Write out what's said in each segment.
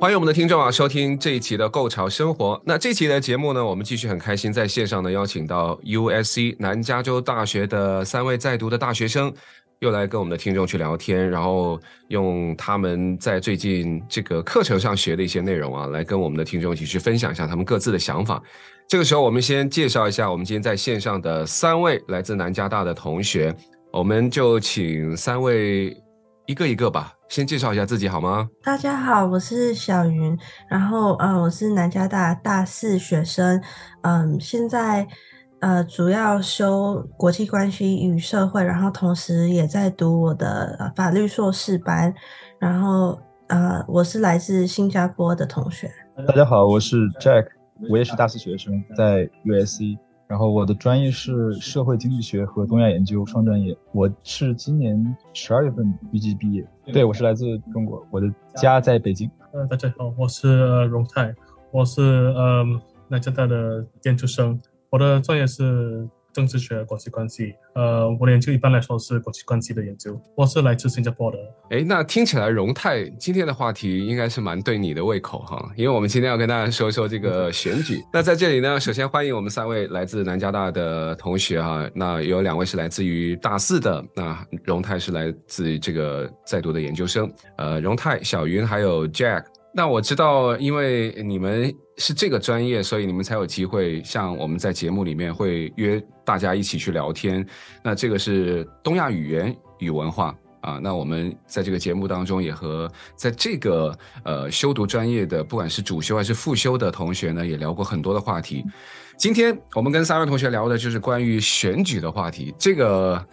欢迎我们的听众啊，收听这一期的《购潮生活》。那这期的节目呢，我们继续很开心在线上呢邀请到 USC 南加州大学的三位在读的大学生，又来跟我们的听众去聊天，然后用他们在最近这个课程上学的一些内容啊，来跟我们的听众一起去分享一下他们各自的想法。这个时候，我们先介绍一下我们今天在线上的三位来自南加大的同学，我们就请三位一个一个吧。先介绍一下自己好吗？大家好，我是小云，然后呃，我是南加大大四学生，嗯，现在呃主要修国际关系与社会，然后同时也在读我的法律硕士班，然后呃，我是来自新加坡的同学。大家好，我是 Jack，我也是大四学生，在 USC。然后我的专业是社会经济学和东亚研究双专业，我是今年十二月份预计毕业。对，我是来自中国，我的家在北京。呃，大家好，我是荣泰，我是嗯南加大的研究生，我的专业是。政治学、国际关系，呃，我的研究一般来说是国际关系的研究。我是来自新加坡的。诶，那听起来荣泰今天的话题应该是蛮对你的胃口哈，因为我们今天要跟大家说一说这个选举。那在这里呢，首先欢迎我们三位来自南加大的同学哈，那有两位是来自于大四的，那荣泰是来自这个在读的研究生。呃，荣泰、小云还有 Jack。那我知道，因为你们是这个专业，所以你们才有机会像我们在节目里面会约大家一起去聊天。那这个是东亚语言与文化啊。那我们在这个节目当中也和在这个呃修读专业的，不管是主修还是副修的同学呢，也聊过很多的话题。今天我们跟三位同学聊的就是关于选举的话题。这个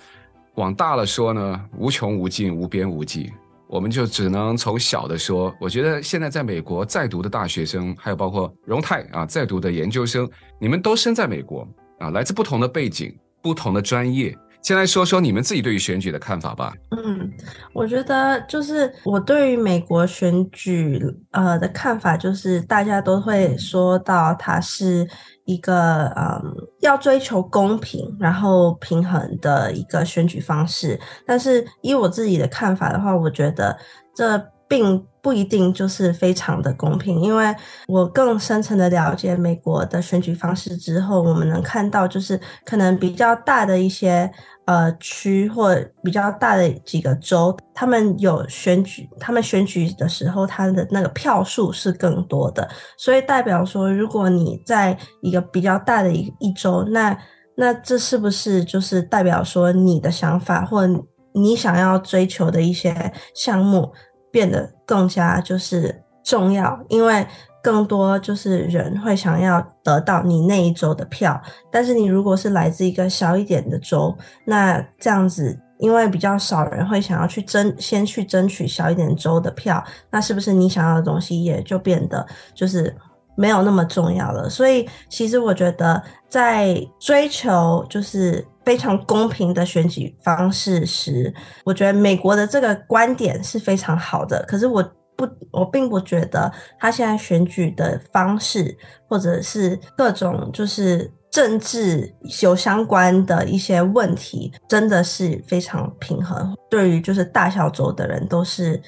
往大了说呢，无穷无尽，无边无际。我们就只能从小的说，我觉得现在在美国在读的大学生，还有包括荣泰啊在读的研究生，你们都身在美国啊，来自不同的背景、不同的专业。先来说说你们自己对于选举的看法吧。嗯，我觉得就是我对于美国选举呃的看法，就是大家都会说到它是一个嗯要追求公平然后平衡的一个选举方式。但是以我自己的看法的话，我觉得这并不一定就是非常的公平，因为我更深层的了解美国的选举方式之后，我们能看到就是可能比较大的一些。呃，区或比较大的几个州，他们有选举，他们选举的时候，他的那个票数是更多的，所以代表说，如果你在一个比较大的一一周，那那这是不是就是代表说你的想法或你想要追求的一些项目变得更加就是重要？因为更多就是人会想要得到你那一州的票，但是你如果是来自一个小一点的州，那这样子，因为比较少人会想要去争，先去争取小一点州的票，那是不是你想要的东西也就变得就是没有那么重要了？所以，其实我觉得在追求就是非常公平的选举方式时，我觉得美国的这个观点是非常好的。可是我。不，我并不觉得他现在选举的方式，或者是各种就是政治有相关的一些问题，真的是非常平衡。对于就是大小州的人都是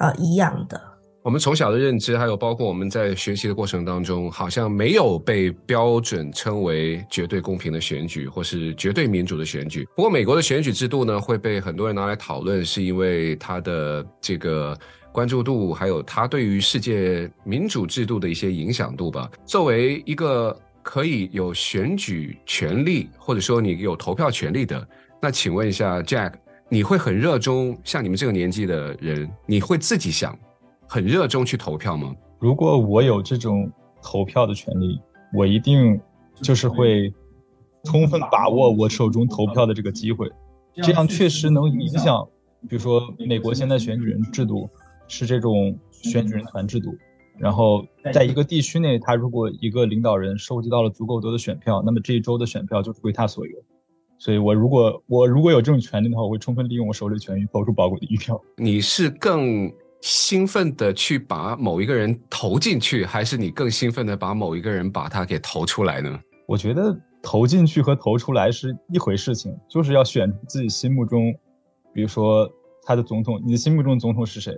呃一样的。我们从小的认知，还有包括我们在学习的过程当中，好像没有被标准称为绝对公平的选举，或是绝对民主的选举。不过，美国的选举制度呢，会被很多人拿来讨论，是因为它的这个。关注度，还有它对于世界民主制度的一些影响度吧。作为一个可以有选举权利，或者说你有投票权利的，那请问一下 Jack，你会很热衷像你们这个年纪的人，你会自己想很热衷去投票吗？如果我有这种投票的权利，我一定就是会充分把握我手中投票的这个机会，这样确实能影响，比如说美国现在选举人制度。是这种选举人团制度。然后在一个地区内，他如果一个领导人收集到了足够多的选票，那么这一周的选票就是归他所有。所以我如果我如果有这种权利的话，我会充分利用我手里的权益投出宝贵的一票。你是更兴奋的去把某一个人投进去，还是你更兴奋的把某一个人把他给投出来呢？我觉得投进去和投出来是一回事情，就是要选自己心目中，比如说他的总统，你的心目中总统是谁？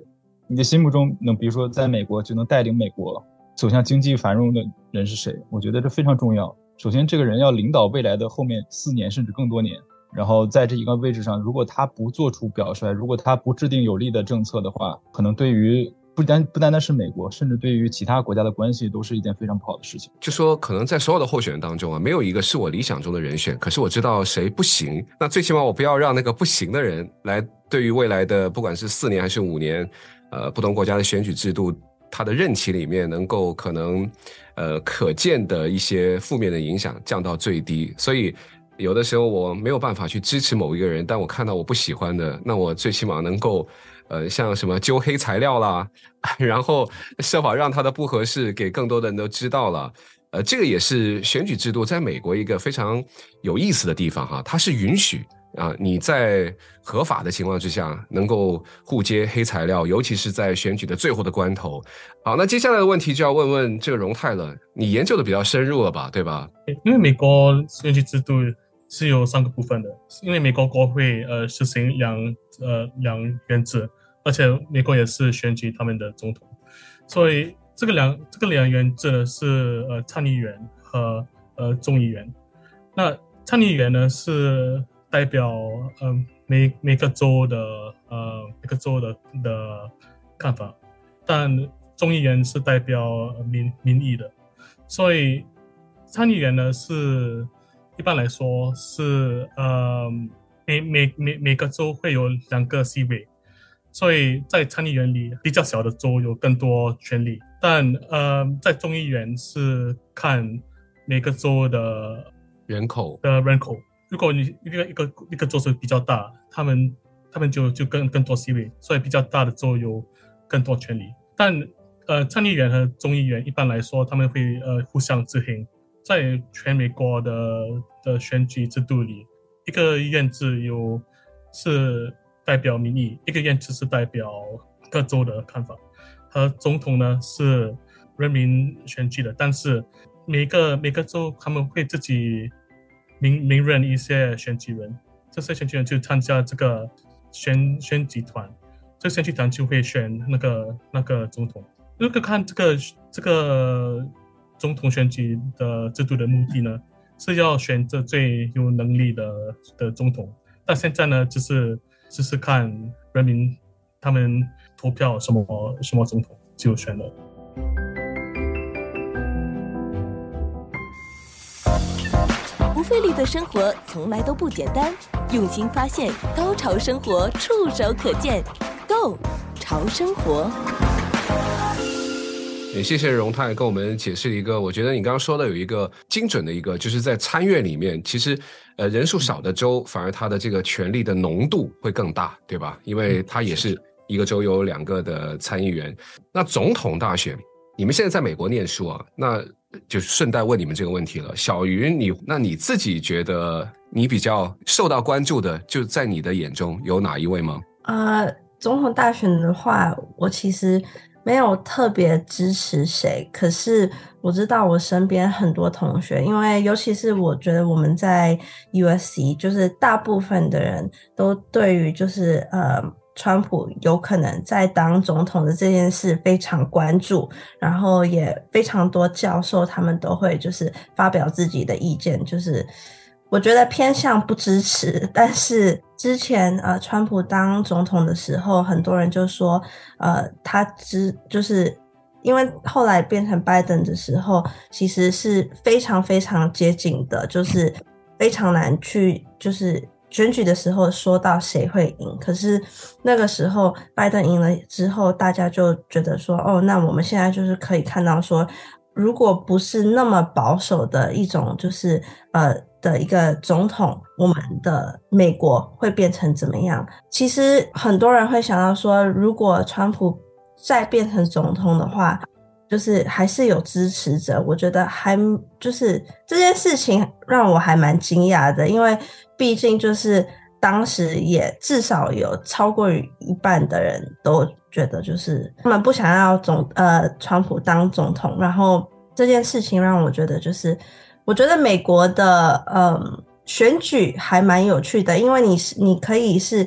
你的心目中能，比如说在美国就能带领美国走向经济繁荣的人是谁？我觉得这非常重要。首先，这个人要领导未来的后面四年甚至更多年，然后在这一个位置上，如果他不做出表率，如果他不制定有利的政策的话，可能对于不单不单单是美国，甚至对于其他国家的关系都是一件非常不好的事情。就说可能在所有的候选人当中啊，没有一个是我理想中的人选，可是我知道谁不行，那最起码我不要让那个不行的人来对于未来的不管是四年还是五年，呃，不同国家的选举制度。他的任期里面能够可能，呃，可见的一些负面的影响降到最低，所以有的时候我没有办法去支持某一个人，但我看到我不喜欢的，那我最起码能够，呃，像什么揪黑材料啦，然后设法让他的不合适给更多的人都知道了，呃，这个也是选举制度在美国一个非常有意思的地方哈，它是允许。啊，你在合法的情况之下能够互揭黑材料，尤其是在选举的最后的关头。好，那接下来的问题就要问问这个荣泰了，你研究的比较深入了吧，对吧？因为美国选举制度是有三个部分的，因为美国国会呃实行两呃两院制，而且美国也是选举他们的总统，所以这个两这个两院制呢是呃参议员和呃众议员。那参议员呢是。代表嗯、呃、每每个州的呃每个州的的看法，但众议员是代表民民意的，所以参议员呢是一般来说是呃每每每每个州会有两个席位，所以在参议员里比较小的州有更多权利，但呃在众议员是看每个州的人口的人口。如果你一个一个一个州是比较大，他们他们就就更更多席位，所以比较大的州有更多权利。但呃，参议员和众议员一般来说，他们会呃互相制衡。在全美国的的选举制度里，一个院制有是代表民意，一个院制是代表各州的看法。和总统呢是人民选举的，但是每个每个州他们会自己。名名人一些选举人，这些选举人就参加这个选选举团，这个选举团就会选那个那个总统。如果看这个这个总统选举的制度的目的呢，是要选择最有能力的的总统。但现在呢，只是只是看人民他们投票什么什么总统就选了。不费力的生活从来都不简单，用心发现，高潮生活触手可见 Go 潮生活。也谢谢荣泰跟我们解释一个，我觉得你刚刚说的有一个精准的一个，就是在参院里面，其实呃人数少的州，反而它的这个权力的浓度会更大，对吧？因为它也是一个州有两个的参议员。那总统大选，你们现在在美国念书啊？那就顺带问你们这个问题了，小云，你那你自己觉得你比较受到关注的，就在你的眼中有哪一位吗？呃，总统大选的话，我其实没有特别支持谁，可是我知道我身边很多同学，因为尤其是我觉得我们在 USC，就是大部分的人都对于就是呃。川普有可能在当总统的这件事非常关注，然后也非常多教授他们都会就是发表自己的意见，就是我觉得偏向不支持。但是之前呃，川普当总统的时候，很多人就说呃，他支就是因为后来变成拜登的时候，其实是非常非常接近的，就是非常难去就是。选举的时候说到谁会赢，可是那个时候拜登赢了之后，大家就觉得说，哦，那我们现在就是可以看到说，如果不是那么保守的一种，就是呃的一个总统，我们的美国会变成怎么样？其实很多人会想到说，如果川普再变成总统的话，就是还是有支持者。我觉得还就是这件事情让我还蛮惊讶的，因为毕竟就是当时也至少有超过一半的人都觉得就是他们不想要总呃川普当总统。然后这件事情让我觉得就是我觉得美国的嗯选举还蛮有趣的，因为你是你可以是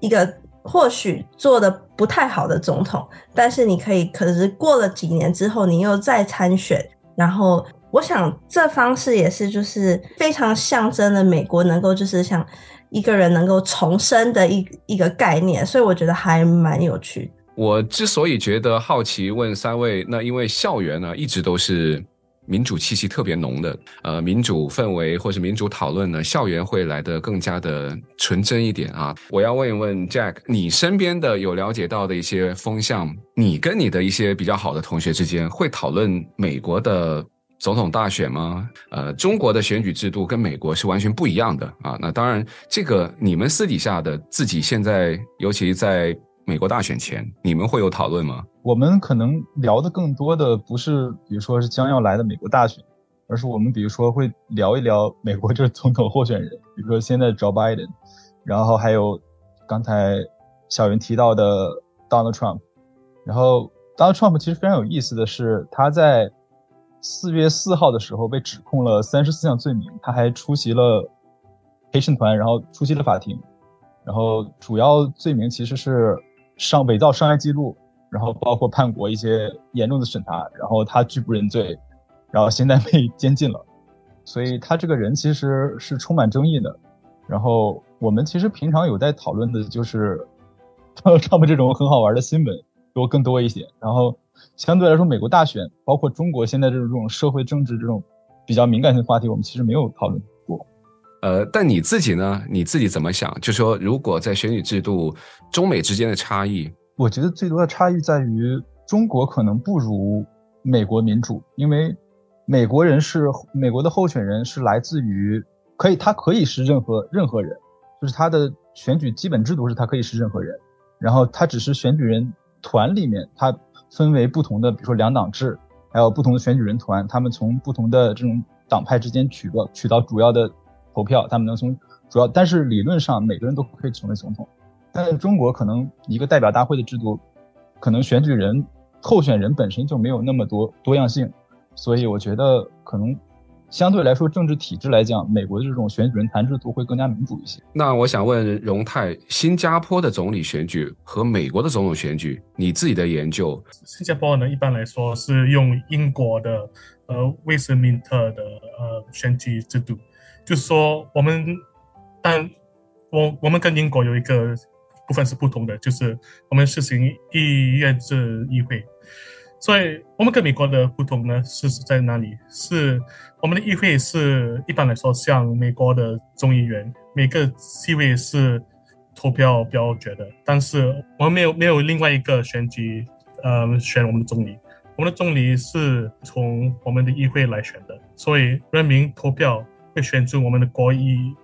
一个。或许做的不太好的总统，但是你可以，可是过了几年之后，你又再参选，然后我想这方式也是就是非常象征的美国能够就是像一个人能够重生的一一个概念，所以我觉得还蛮有趣。我之所以觉得好奇，问三位，那因为校园呢一直都是。民主气息特别浓的，呃，民主氛围或是民主讨论呢，校园会来得更加的纯真一点啊。我要问一问 Jack，你身边的有了解到的一些风向，你跟你的一些比较好的同学之间会讨论美国的总统大选吗？呃，中国的选举制度跟美国是完全不一样的啊。那当然，这个你们私底下的自己现在，尤其在。美国大选前，你们会有讨论吗？我们可能聊的更多的不是，比如说是将要来的美国大选，而是我们比如说会聊一聊美国这总统候选人，比如说现在 Joe Biden，然后还有刚才小云提到的 Donald Trump，然后 Donald Trump 其实非常有意思的是，他在四月四号的时候被指控了三十四项罪名，他还出席了陪审团，然后出席了法庭，然后主要罪名其实是。上伪造商业记录，然后包括叛国一些严重的审查，然后他拒不认罪，然后现在被监禁了，所以他这个人其实是充满争议的。然后我们其实平常有在讨论的就是，他们这种很好玩的新闻多更多一些。然后相对来说，美国大选，包括中国现在这种社会政治这种比较敏感性的话题，我们其实没有讨论过。呃，但你自己呢？你自己怎么想？就说如果在选举制度，中美之间的差异，我觉得最多的差异在于中国可能不如美国民主，因为美国人是美国的候选人是来自于可以，他可以是任何任何人，就是他的选举基本制度是他可以是任何人，然后他只是选举人团里面，他分为不同的，比如说两党制，还有不同的选举人团，他们从不同的这种党派之间取个取到主要的。投票，他们能从主要，但是理论上每个人都可以成为总统。但是中国可能一个代表大会的制度，可能选举人候选人本身就没有那么多多样性，所以我觉得可能相对来说政治体制来讲，美国的这种选举人团制度会更加民主一些。那我想问荣泰，新加坡的总理选举和美国的总统选举，你自己的研究？新加坡呢，一般来说是用英国的呃威斯敏特的呃选举制度。就是说，我们，但我我们跟英国有一个部分是不同的，就是我们实行议院制议会，所以我们跟美国的不同呢，是在哪里？是我们的议会是一般来说像美国的众议员，每个席位是投票表决的，但是我们没有没有另外一个选举，呃，选我们的总理，我们的总理是从我们的议会来选的，所以人民投票。会选出我们的国议、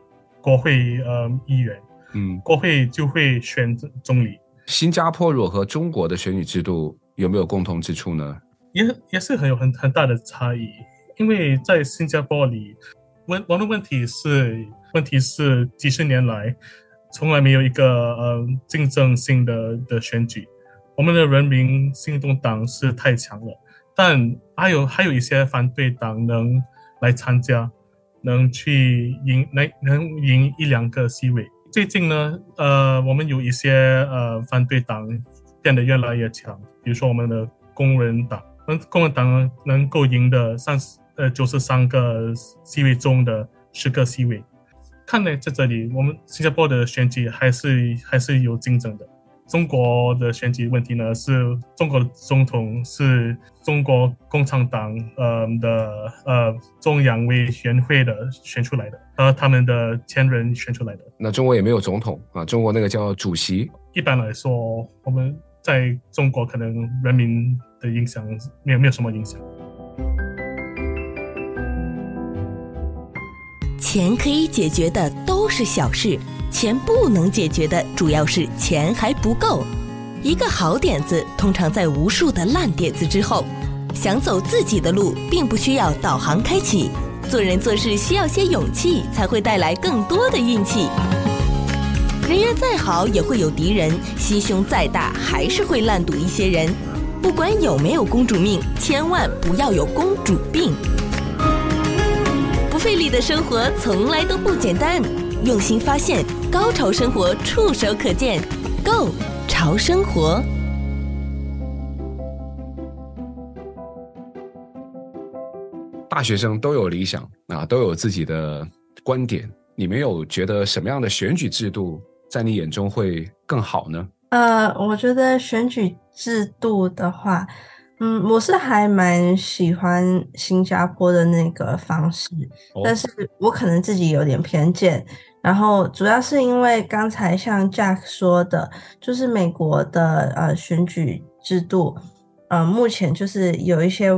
国会呃议员，嗯，国会就会选总理。新加坡如果和中国的选举制度有没有共同之处呢？也也是很有很很大的差异，因为在新加坡里，问我的问题是，问题是几十年来从来没有一个呃竞争性的的选举，我们的人民行动党是太强了，但还有还有一些反对党能来参加。能去赢，能能赢一两个席位。最近呢，呃，我们有一些呃反对党变得越来越强，比如说我们的工人党，嗯，工人党能够赢得三十呃九十三个席位中的十个席位。看来在这里，我们新加坡的选举还是还是有竞争的。中国的选举问题呢，是中国的总统是中国共产党呃的呃中央委员会的选出来的，和他们的前人选出来的。那中国也没有总统啊，中国那个叫主席。一般来说，我们在中国可能人民的影响没有没有什么影响。钱可以解决的都是小事。钱不能解决的主要是钱还不够，一个好点子通常在无数的烂点子之后。想走自己的路，并不需要导航开启。做人做事需要些勇气，才会带来更多的运气。人缘再好，也会有敌人；心胸再大，还是会烂赌一些人。不管有没有公主命，千万不要有公主病。不费力的生活从来都不简单，用心发现，高潮生活触手可见 Go 潮生活。大学生都有理想啊，都有自己的观点。你们有觉得什么样的选举制度在你眼中会更好呢？呃，我觉得选举制度的话，嗯，我是还蛮喜欢新加坡的那个方式，哦、但是我可能自己有点偏见。然后主要是因为刚才像 Jack 说的，就是美国的呃选举制度，呃，目前就是有一些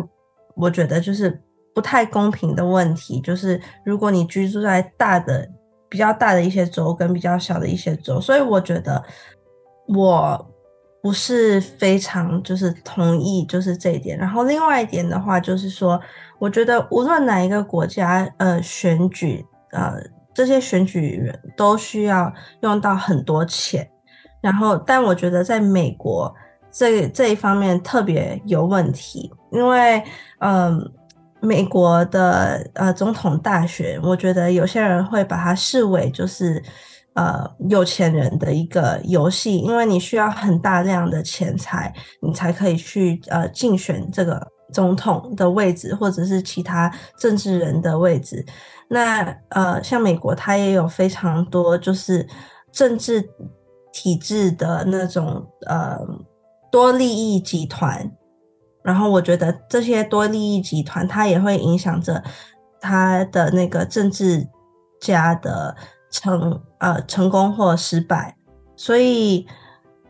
我觉得就是。不太公平的问题就是，如果你居住在大的、比较大的一些州跟比较小的一些州，所以我觉得我不是非常就是同意就是这一点。然后另外一点的话，就是说，我觉得无论哪一个国家呃选举呃这些选举人都需要用到很多钱，然后但我觉得在美国这这一方面特别有问题，因为嗯。美国的呃总统大选，我觉得有些人会把它视为就是呃有钱人的一个游戏，因为你需要很大量的钱财，你才可以去呃竞选这个总统的位置，或者是其他政治人的位置。那呃像美国，它也有非常多就是政治体制的那种呃多利益集团。然后我觉得这些多利益集团，它也会影响着他的那个政治家的成呃成功或失败，所以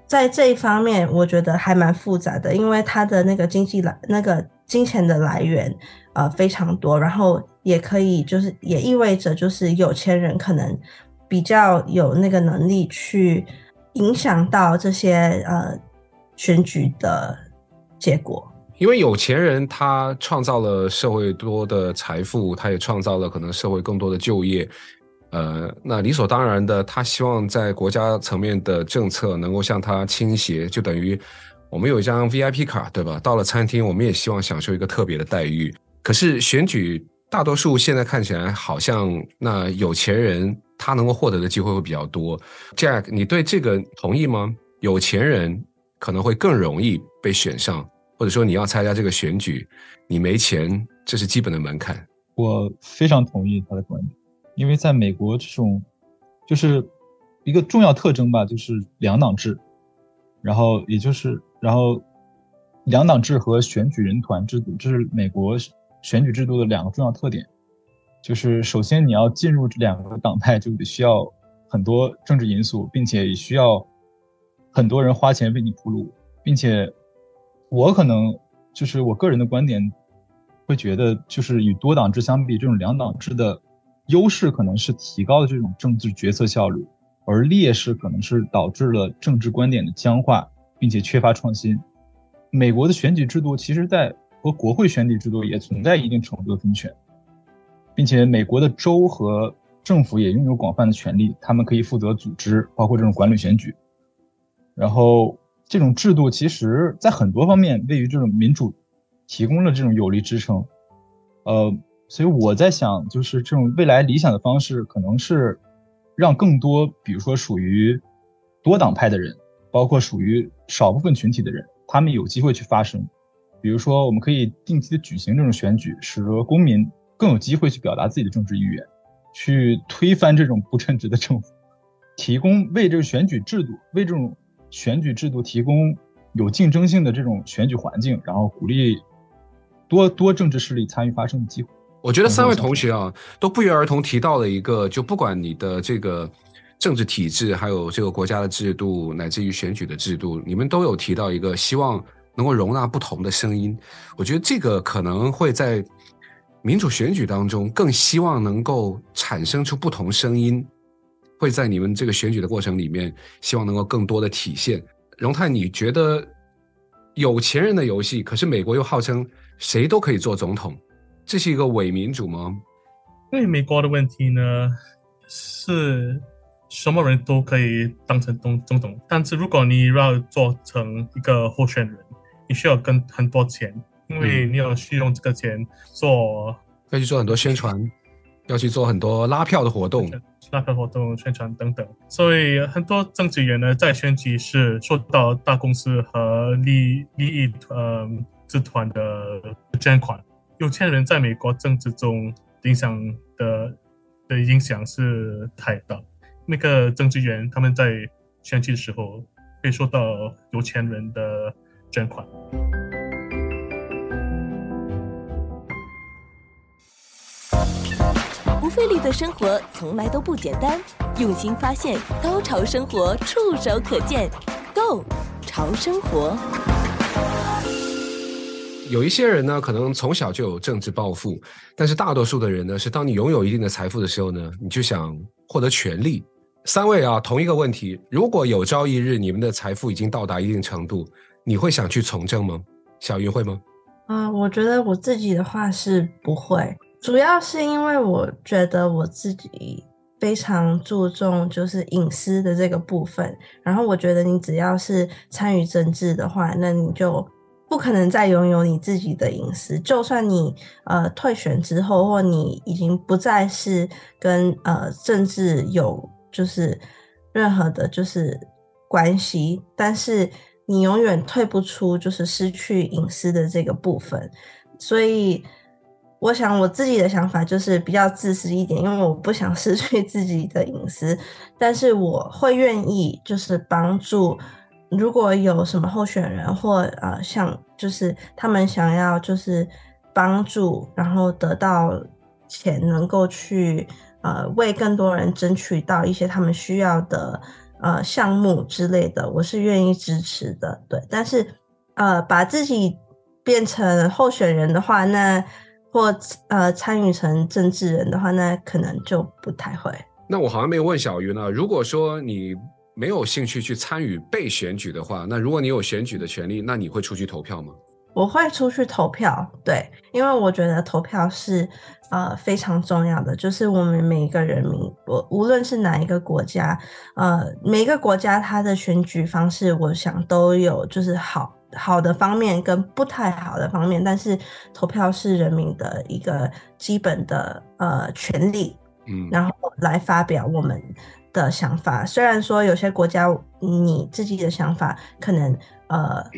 在这一方面，我觉得还蛮复杂的，因为他的那个经济来那个金钱的来源呃非常多，然后也可以就是也意味着就是有钱人可能比较有那个能力去影响到这些呃选举的结果。因为有钱人他创造了社会多的财富，他也创造了可能社会更多的就业，呃，那理所当然的，他希望在国家层面的政策能够向他倾斜，就等于我们有一张 VIP 卡，对吧？到了餐厅，我们也希望享受一个特别的待遇。可是选举，大多数现在看起来好像那有钱人他能够获得的机会会比较多。Jack，你对这个同意吗？有钱人可能会更容易被选上。或者说你要参加这个选举，你没钱，这是基本的门槛。我非常同意他的观点，因为在美国这种就是一个重要特征吧，就是两党制，然后也就是然后两党制和选举人团制度，这是美国选举制度的两个重要特点。就是首先你要进入这两个党派，就得需要很多政治因素，并且也需要很多人花钱为你铺路，并且。我可能就是我个人的观点，会觉得就是与多党制相比，这种两党制的优势可能是提高了这种政治决策效率，而劣势可能是导致了政治观点的僵化，并且缺乏创新。美国的选举制度其实，在和国会选举制度也存在一定程度的分权，并且美国的州和政府也拥有广泛的权利，他们可以负责组织，包括这种管理选举，然后。这种制度其实，在很多方面为于这种民主提供了这种有力支撑，呃，所以我在想，就是这种未来理想的方式，可能是让更多，比如说属于多党派的人，包括属于少部分群体的人，他们有机会去发声。比如说，我们可以定期的举行这种选举，使得公民更有机会去表达自己的政治意愿，去推翻这种不称职的政府，提供为这个选举制度，为这种。选举制度提供有竞争性的这种选举环境，然后鼓励多多政治势力参与发声的机会。我觉得三位同学啊，都不约而同提到了一个，就不管你的这个政治体制，还有这个国家的制度，乃至于选举的制度，你们都有提到一个希望能够容纳不同的声音。我觉得这个可能会在民主选举当中更希望能够产生出不同声音。会在你们这个选举的过程里面，希望能够更多的体现。荣泰，你觉得有钱人的游戏，可是美国又号称谁都可以做总统，这是一个伪民主吗？因为美国的问题呢，是什么人都可以当成总总统，但是如果你要做成一个候选人，你需要跟很多钱，因为你要去用这个钱做，要去做很多宣传，要去做很多拉票的活动，拉票活动、宣传等等。所以很多政治员呢，在选举时受到大公司和利利益呃集团的捐款。有钱人在美国政治中影响的的影响是太大。那个政治员他们在选举的时候会受到有钱人的捐款。费力的生活从来都不简单，用心发现，高潮生活触手可见 Go 潮生活。有一些人呢，可能从小就有政治抱负，但是大多数的人呢，是当你拥有一定的财富的时候呢，你就想获得权利。三位啊，同一个问题：如果有朝一日你们的财富已经到达一定程度，你会想去从政吗？小云会吗？啊、呃，我觉得我自己的话是不会，主要是因为我觉得我自己非常注重就是隐私的这个部分，然后我觉得你只要是参与政治的话，那你就不可能再拥有你自己的隐私，就算你呃退选之后，或你已经不再是跟呃政治有。就是任何的，就是关系，但是你永远退不出，就是失去隐私的这个部分。所以，我想我自己的想法就是比较自私一点，因为我不想失去自己的隐私，但是我会愿意就是帮助，如果有什么候选人或呃像就是他们想要就是帮助，然后得到钱，能够去。呃，为更多人争取到一些他们需要的呃项目之类的，我是愿意支持的。对，但是呃，把自己变成候选人的话，那或呃参与成政治人的话，那可能就不太会。那我好像没有问小鱼呢。如果说你没有兴趣去参与被选举的话，那如果你有选举的权利，那你会出去投票吗？我会出去投票，对，因为我觉得投票是呃非常重要的，就是我们每一个人民，我无论是哪一个国家，呃，每一个国家它的选举方式，我想都有就是好好的方面跟不太好的方面，但是投票是人民的一个基本的呃权利，嗯，然后来发表我们的想法。虽然说有些国家你自己的想法可能呃。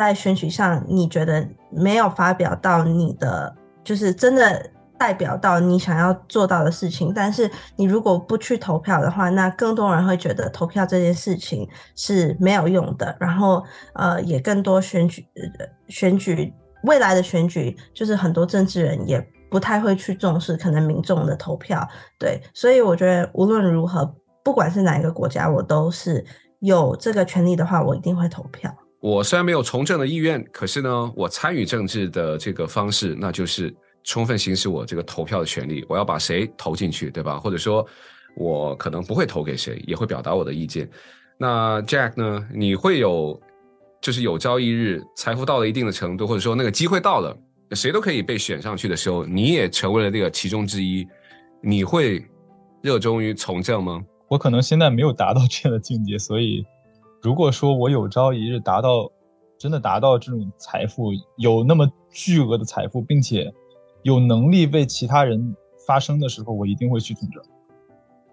在选举上，你觉得没有发表到你的，就是真的代表到你想要做到的事情。但是你如果不去投票的话，那更多人会觉得投票这件事情是没有用的。然后，呃，也更多选举，选举未来的选举，就是很多政治人也不太会去重视可能民众的投票。对，所以我觉得无论如何，不管是哪一个国家，我都是有这个权利的话，我一定会投票。我虽然没有从政的意愿，可是呢，我参与政治的这个方式，那就是充分行使我这个投票的权利。我要把谁投进去，对吧？或者说，我可能不会投给谁，也会表达我的意见。那 Jack 呢？你会有，就是有朝一日财富到了一定的程度，或者说那个机会到了，谁都可以被选上去的时候，你也成为了这个其中之一，你会热衷于从政吗？我可能现在没有达到这样的境界，所以。如果说我有朝一日达到，真的达到这种财富，有那么巨额的财富，并且有能力为其他人发声的时候，我一定会去从政。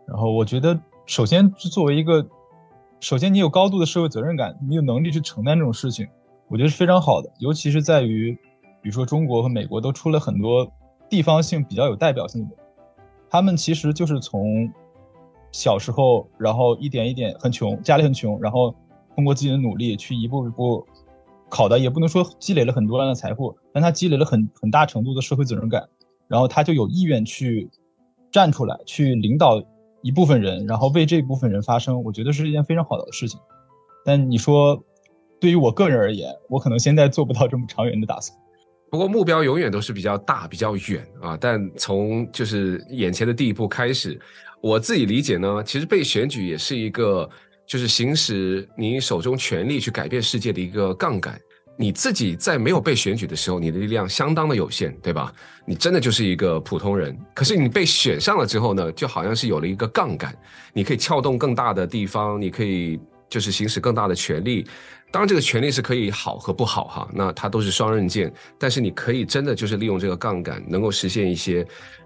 然后我觉得，首先是作为一个，首先你有高度的社会责任感，你有能力去承担这种事情，我觉得是非常好的。尤其是在于，比如说中国和美国都出了很多地方性比较有代表性的，他们其实就是从。小时候，然后一点一点很穷，家里很穷，然后通过自己的努力去一步一步考的，也不能说积累了很多样的财富，但他积累了很很大程度的社会责任感，然后他就有意愿去站出来，去领导一部分人，然后为这部分人发声，我觉得是一件非常好的事情。但你说，对于我个人而言，我可能现在做不到这么长远的打算。不过目标永远都是比较大、比较远啊，但从就是眼前的第一步开始。我自己理解呢，其实被选举也是一个就是行使你手中权力去改变世界的一个杠杆。你自己在没有被选举的时候，你的力量相当的有限，对吧？你真的就是一个普通人。可是你被选上了之后呢，就好像是有了一个杠杆，你可以撬动更大的地方，你可以就是行使更大的权力。当然，这个权力是可以好和不好哈，那它都是双刃剑。但是你可以真的就是利用这个杠杆，能够实现一些，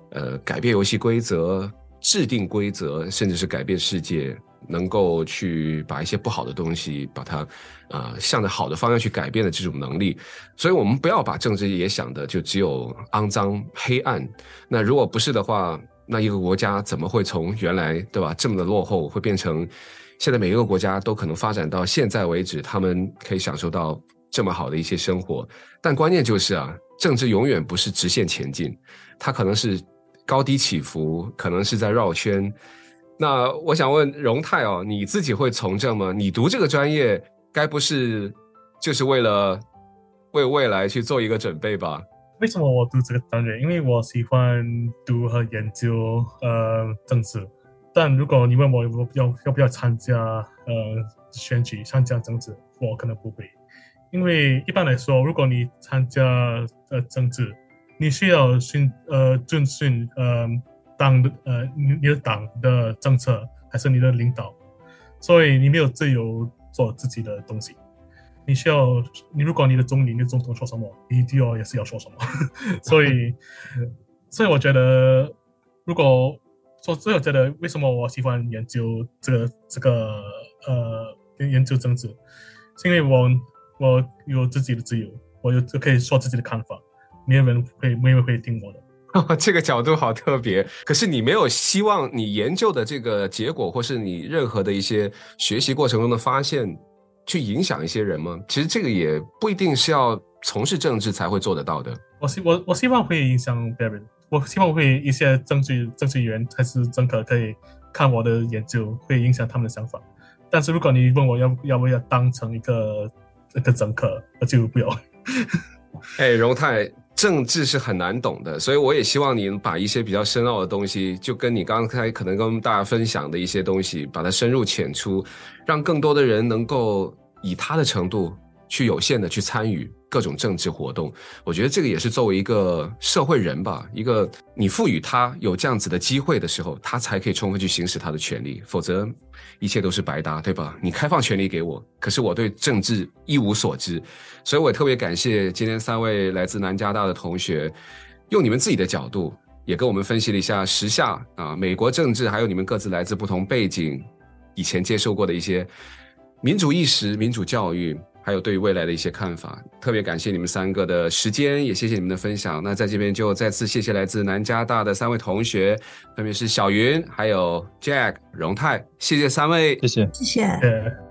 呃，改变游戏规则、制定规则，甚至是改变世界。能够去把一些不好的东西，把它，呃，向着好的方向去改变的这种能力，所以我们不要把政治也想的就只有肮脏黑暗。那如果不是的话，那一个国家怎么会从原来对吧这么的落后，会变成现在每一个国家都可能发展到现在为止，他们可以享受到这么好的一些生活？但关键就是啊，政治永远不是直线前进，它可能是高低起伏，可能是在绕圈。那我想问荣泰哦，你自己会从政吗？你读这个专业，该不是就是为了为未来去做一个准备吧？为什么我读这个专业？因为我喜欢读和研究呃政治。但如果你问我要要要不要参加呃选举、参加政治，我可能不会。因为一般来说，如果你参加呃政治，你需要训呃遵循呃。党的呃，你你的党的政策还是你的领导，所以你没有自由做自己的东西。你需要，你如果你的总理、你的总统说什么，你就要也是要说什么。所以，所以我觉得，如果说，所以我觉得，为什么我喜欢研究这个这个呃研究政治，是因为我我有自己的自由，我有就可以说自己的看法，没有人会没有人会听我的。这个角度好特别，可是你没有希望你研究的这个结果，或是你任何的一些学习过程中的发现，去影响一些人吗？其实这个也不一定是要从事政治才会做得到的。我希我我希望会影响别人，我希望会一些政治政治员还是政客可以看我的研究，会影响他们的想法。但是如果你问我要要不要当成一个一个政客，我就不要。哎，荣泰。政治是很难懂的，所以我也希望你把一些比较深奥的东西，就跟你刚才可能跟大家分享的一些东西，把它深入浅出，让更多的人能够以他的程度去有限的去参与。各种政治活动。我觉得这个也是作为一个社会人吧，一个你赋予他有这样子的机会的时候，他才可以充分去行使他的权利，否则。一切都是白搭，对吧？你开放权利给我，可是我对政治一无所知，所以我也特别感谢今天三位来自南加大的同学，用你们自己的角度，也跟我们分析了一下时下啊美国政治，还有你们各自来自不同背景，以前接受过的一些民主意识、民主教育。还有对于未来的一些看法，特别感谢你们三个的时间，也谢谢你们的分享。那在这边就再次谢谢来自南加大的三位同学，分别是小云、还有 Jack、荣泰，谢谢三位，谢谢，谢谢。